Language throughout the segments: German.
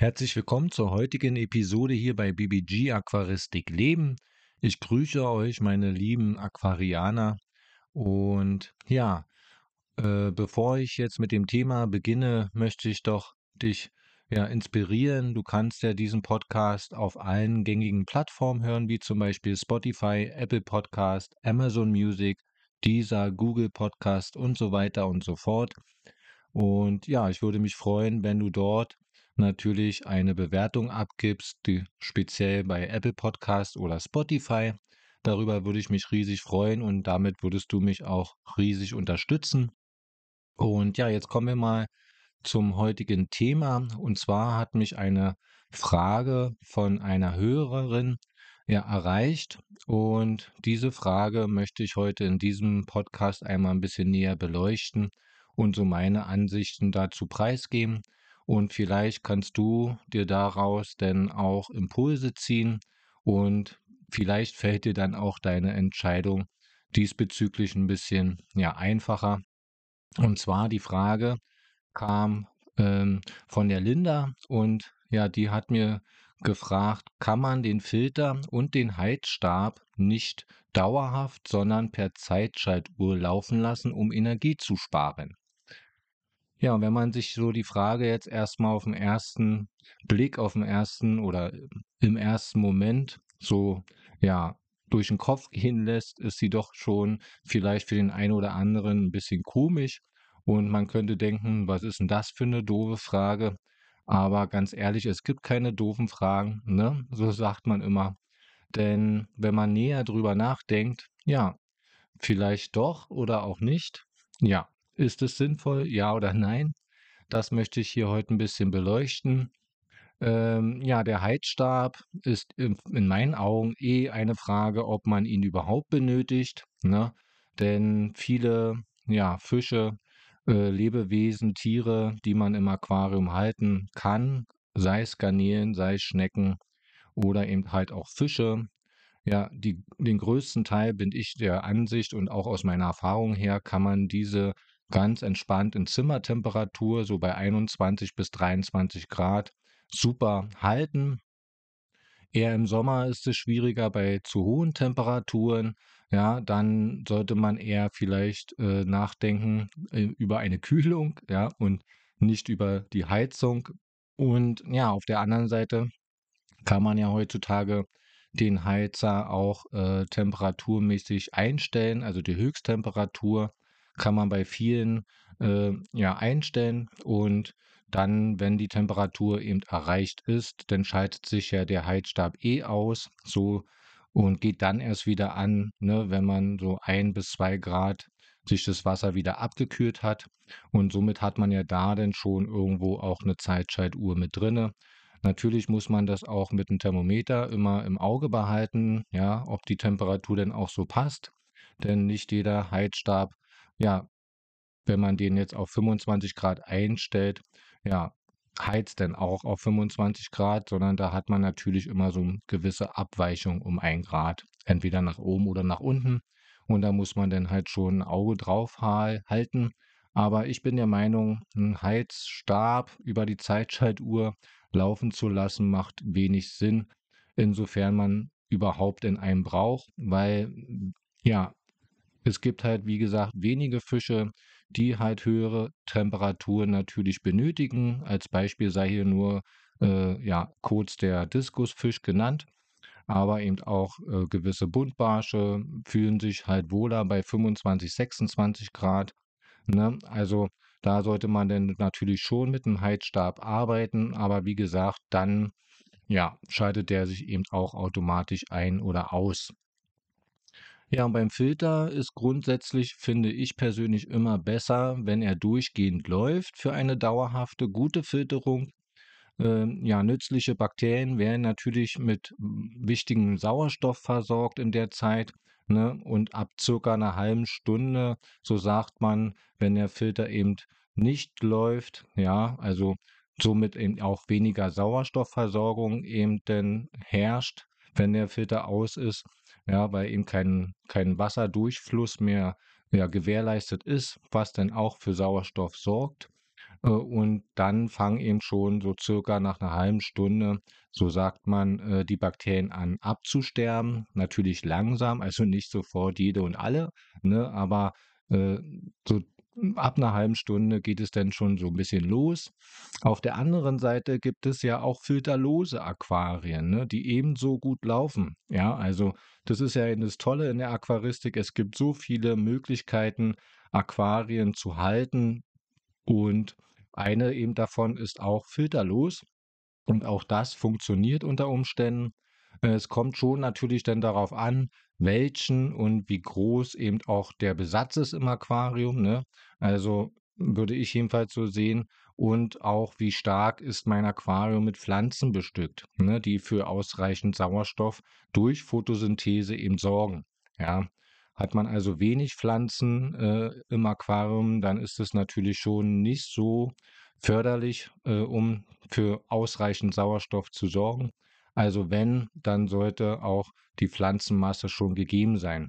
Herzlich willkommen zur heutigen Episode hier bei BBG Aquaristik Leben. Ich grüße euch, meine lieben Aquarianer. Und ja, äh, bevor ich jetzt mit dem Thema beginne, möchte ich doch dich ja inspirieren. Du kannst ja diesen Podcast auf allen gängigen Plattformen hören, wie zum Beispiel Spotify, Apple Podcast, Amazon Music, Deezer, Google Podcast und so weiter und so fort. Und ja, ich würde mich freuen, wenn du dort natürlich eine Bewertung abgibst, die speziell bei Apple Podcast oder Spotify. Darüber würde ich mich riesig freuen und damit würdest du mich auch riesig unterstützen. Und ja, jetzt kommen wir mal zum heutigen Thema. Und zwar hat mich eine Frage von einer Hörerin ja, erreicht. Und diese Frage möchte ich heute in diesem Podcast einmal ein bisschen näher beleuchten und so meine Ansichten dazu preisgeben. Und vielleicht kannst du dir daraus denn auch Impulse ziehen und vielleicht fällt dir dann auch deine Entscheidung diesbezüglich ein bisschen ja, einfacher. Und zwar die Frage kam ähm, von der Linda und ja, die hat mir gefragt, kann man den Filter und den Heizstab nicht dauerhaft, sondern per Zeitschaltuhr laufen lassen, um Energie zu sparen? Ja, und wenn man sich so die Frage jetzt erstmal auf den ersten Blick, auf den ersten oder im ersten Moment so, ja, durch den Kopf gehen lässt, ist sie doch schon vielleicht für den einen oder anderen ein bisschen komisch. Und man könnte denken, was ist denn das für eine doofe Frage? Aber ganz ehrlich, es gibt keine doofen Fragen, ne? So sagt man immer. Denn wenn man näher drüber nachdenkt, ja, vielleicht doch oder auch nicht. Ja, ist es sinnvoll, ja oder nein? Das möchte ich hier heute ein bisschen beleuchten. Ähm, ja, der Heizstab ist in, in, meinen Augen eh eine Frage, ob man ihn überhaupt benötigt. Ne? Denn viele ja, Fische, äh, Lebewesen, Tiere, die man im Aquarium halten kann, sei es Garnelen, sei es Schnecken oder eben halt auch Fische, ja, die, den größten Teil bin ich der Ansicht und auch aus meiner Erfahrung her kann man diese ganz entspannt in Zimmertemperatur, so bei 21 bis 23 Grad, super halten. Eher im Sommer ist es schwieriger bei zu hohen Temperaturen. Ja, dann sollte man eher vielleicht äh, nachdenken äh, über eine Kühlung, ja, und nicht über die Heizung. Und ja, auf der anderen Seite kann man ja heutzutage den Heizer auch äh, temperaturmäßig einstellen, also die Höchsttemperatur kann man bei vielen äh, ja einstellen und dann, wenn die Temperatur eben erreicht ist, dann schaltet sich ja der Heizstab eh aus, so und geht dann erst wieder an, ne, wenn man so ein bis zwei Grad sich das Wasser wieder abgekühlt hat. Und somit hat man ja da dann schon irgendwo auch eine Zeitschaltuhr mit drinne. Natürlich muss man das auch mit dem Thermometer immer im Auge behalten, ja, ob die Temperatur denn auch so passt. Denn nicht jeder Heizstab ja, wenn man den jetzt auf 25 Grad einstellt, ja, heizt dann auch auf 25 Grad, sondern da hat man natürlich immer so eine gewisse Abweichung um ein Grad, entweder nach oben oder nach unten. Und da muss man dann halt schon ein Auge drauf halten. Aber ich bin der Meinung, ein Heizstab über die Zeitschaltuhr laufen zu lassen, macht wenig Sinn, insofern man überhaupt in einem braucht, weil ja, es gibt halt, wie gesagt, wenige Fische, die halt höhere Temperaturen natürlich benötigen. Als Beispiel sei hier nur äh, ja, kurz der Diskusfisch genannt. Aber eben auch äh, gewisse Buntbarsche fühlen sich halt wohler bei 25, 26 Grad. Ne? Also da sollte man dann natürlich schon mit einem Heizstab arbeiten. Aber wie gesagt, dann ja, schaltet der sich eben auch automatisch ein oder aus. Ja, und beim Filter ist grundsätzlich, finde ich persönlich, immer besser, wenn er durchgehend läuft für eine dauerhafte, gute Filterung. Ähm, ja, nützliche Bakterien werden natürlich mit wichtigem Sauerstoff versorgt in der Zeit. Ne? Und ab circa einer halben Stunde, so sagt man, wenn der Filter eben nicht läuft, ja, also somit eben auch weniger Sauerstoffversorgung eben denn herrscht, wenn der Filter aus ist, ja, weil eben kein, kein Wasserdurchfluss mehr ja, gewährleistet ist, was dann auch für Sauerstoff sorgt. Äh, und dann fangen eben schon so circa nach einer halben Stunde, so sagt man, äh, die Bakterien an abzusterben. Natürlich langsam, also nicht sofort jede und alle, ne, aber äh, so ab einer halben Stunde geht es dann schon so ein bisschen los. Auf der anderen Seite gibt es ja auch filterlose Aquarien, ne, die ebenso gut laufen. Ja, also das ist ja das Tolle in der Aquaristik. Es gibt so viele Möglichkeiten, Aquarien zu halten und eine eben davon ist auch filterlos und auch das funktioniert unter Umständen. Äh, es kommt schon natürlich dann darauf an, welchen und wie groß eben auch der Besatz ist im Aquarium, ne? Also würde ich jedenfalls so sehen und auch wie stark ist mein Aquarium mit Pflanzen bestückt, ne, die für ausreichend Sauerstoff durch Photosynthese eben sorgen. Ja, hat man also wenig Pflanzen äh, im Aquarium, dann ist es natürlich schon nicht so förderlich, äh, um für ausreichend Sauerstoff zu sorgen. Also wenn, dann sollte auch die Pflanzenmasse schon gegeben sein.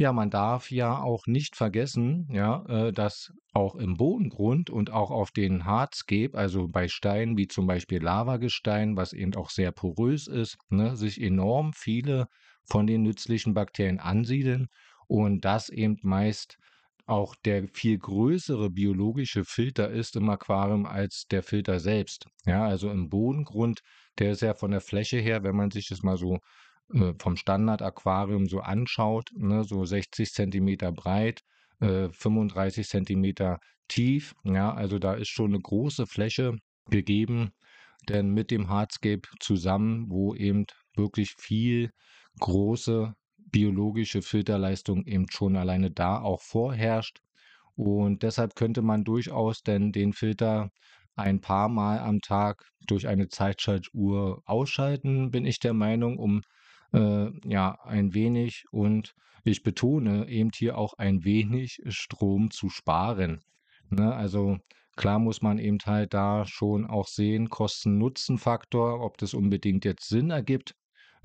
Ja, man darf ja auch nicht vergessen, ja, äh, dass auch im Bodengrund und auch auf den Hardscape, also bei Steinen wie zum Beispiel Lavagestein, was eben auch sehr porös ist, ne, sich enorm viele von den nützlichen Bakterien ansiedeln und das eben meist auch der viel größere biologische Filter ist im Aquarium als der Filter selbst. Ja, also im Bodengrund, der ist ja von der Fläche her, wenn man sich das mal so äh, vom Standard-Aquarium so anschaut, ne, so 60 Zentimeter breit, äh, 35 Zentimeter tief. Ja, also da ist schon eine große Fläche gegeben, denn mit dem Hardscape zusammen, wo eben wirklich viel große biologische Filterleistung eben schon alleine da auch vorherrscht. Und deshalb könnte man durchaus denn den Filter ein paar Mal am Tag durch eine Zeitschaltuhr ausschalten, bin ich der Meinung, um äh, ja, ein wenig und ich betone eben hier auch ein wenig Strom zu sparen. Ne? Also klar muss man eben halt da schon auch sehen, Kosten-Nutzen-Faktor, ob das unbedingt jetzt Sinn ergibt,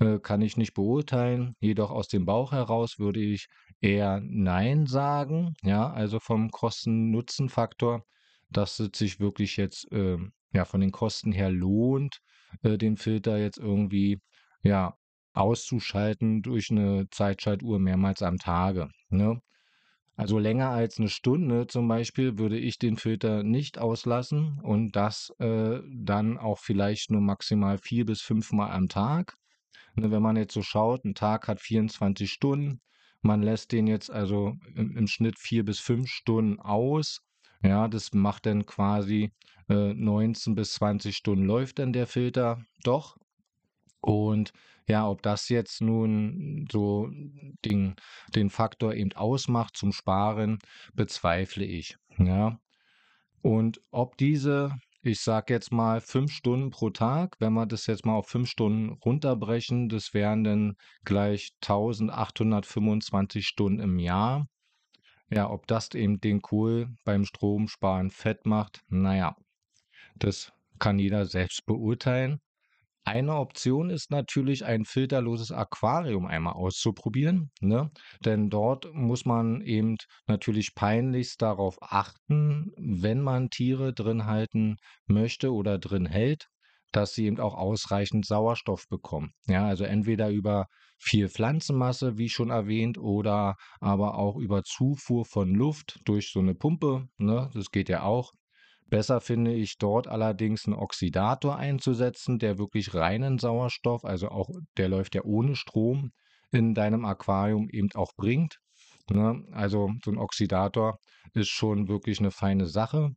äh, kann ich nicht beurteilen. Jedoch aus dem Bauch heraus würde ich eher Nein sagen. Ja, also vom Kosten-Nutzen-Faktor, dass es sich wirklich jetzt äh, ja von den Kosten her lohnt, äh, den Filter jetzt irgendwie ja auszuschalten durch eine Zeitschaltuhr mehrmals am Tage. Ne? Also länger als eine Stunde zum Beispiel würde ich den Filter nicht auslassen und das äh, dann auch vielleicht nur maximal vier bis fünfmal am Tag. Ne, wenn man jetzt so schaut, ein Tag hat 24 Stunden, man lässt den jetzt also im, im Schnitt vier bis fünf Stunden aus. Ja, das macht dann quasi äh, 19 bis 20 Stunden läuft dann der Filter doch. Und ja, ob das jetzt nun so den, den Faktor eben ausmacht zum Sparen, bezweifle ich. Ja. Und ob diese, ich sage jetzt mal fünf Stunden pro Tag, wenn wir das jetzt mal auf fünf Stunden runterbrechen, das wären dann gleich 1825 Stunden im Jahr. Ja, ob das eben den Kohl beim Stromsparen fett macht, naja, das kann jeder selbst beurteilen. Eine Option ist natürlich, ein filterloses Aquarium einmal auszuprobieren, ne? Denn dort muss man eben natürlich peinlichst darauf achten, wenn man Tiere drin halten möchte oder drin hält, dass sie eben auch ausreichend Sauerstoff bekommen. Ja, also entweder über viel Pflanzenmasse, wie schon erwähnt, oder aber auch über Zufuhr von Luft durch so eine Pumpe, ne? Das geht ja auch. Besser finde ich dort allerdings einen Oxidator einzusetzen, der wirklich reinen Sauerstoff, also auch der läuft ja ohne Strom, in deinem Aquarium eben auch bringt. Ne? Also so ein Oxidator ist schon wirklich eine feine Sache.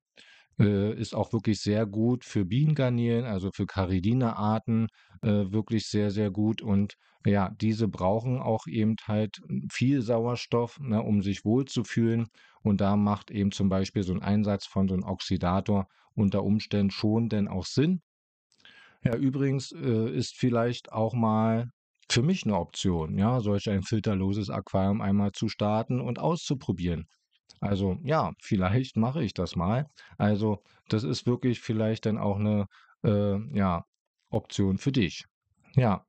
Äh, ist auch wirklich sehr gut für Bienengarnelen, also für Caridina-Arten, äh, wirklich sehr, sehr gut. Und ja, diese brauchen auch eben halt viel Sauerstoff, ne, um sich wohlzufühlen. Und da macht eben zum Beispiel so ein Einsatz von so einem Oxidator unter Umständen schon denn auch Sinn. Ja, übrigens äh, ist vielleicht auch mal für mich eine Option, ja, solch ein filterloses Aquarium einmal zu starten und auszuprobieren. Also ja, vielleicht mache ich das mal. Also das ist wirklich vielleicht dann auch eine äh, ja, Option für dich. Ja,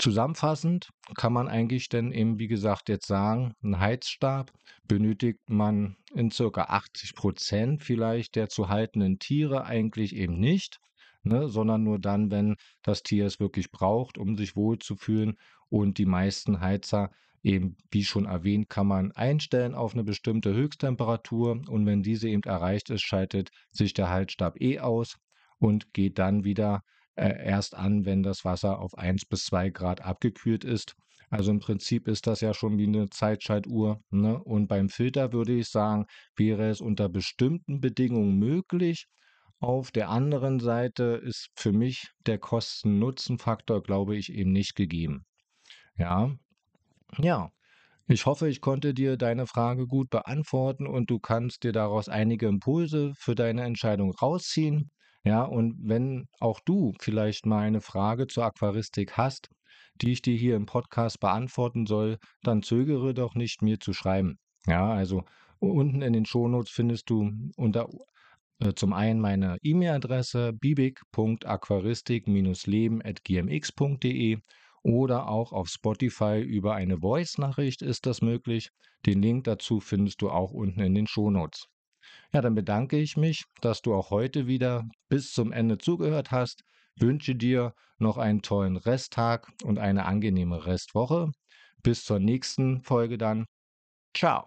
Zusammenfassend kann man eigentlich dann eben, wie gesagt, jetzt sagen, ein Heizstab benötigt man in circa 80 Prozent vielleicht der zu haltenden Tiere eigentlich eben nicht, ne, sondern nur dann, wenn das Tier es wirklich braucht, um sich wohlzufühlen. Und die meisten Heizer, eben wie schon erwähnt, kann man einstellen auf eine bestimmte Höchsttemperatur. Und wenn diese eben erreicht ist, schaltet sich der Heizstab eh aus und geht dann wieder äh, erst an, wenn das Wasser auf 1 bis 2 Grad abgekühlt ist. Also im Prinzip ist das ja schon wie eine Zeitschaltuhr. Ne? Und beim Filter würde ich sagen, wäre es unter bestimmten Bedingungen möglich. Auf der anderen Seite ist für mich der Kosten-Nutzen-Faktor, glaube ich, eben nicht gegeben. Ja, ja. Ich hoffe, ich konnte dir deine Frage gut beantworten und du kannst dir daraus einige Impulse für deine Entscheidung rausziehen. Ja, und wenn auch du vielleicht mal eine Frage zur Aquaristik hast, die ich dir hier im Podcast beantworten soll, dann zögere doch nicht, mir zu schreiben. Ja, also unten in den Shownotes findest du unter äh, zum einen meine E-Mail-Adresse bibig.aquaristik-leben.gmx.de oder auch auf Spotify über eine Voice-Nachricht ist das möglich. Den Link dazu findest du auch unten in den Shownotes. Ja, dann bedanke ich mich, dass du auch heute wieder bis zum Ende zugehört hast. Wünsche dir noch einen tollen Resttag und eine angenehme Restwoche. Bis zur nächsten Folge dann. Ciao.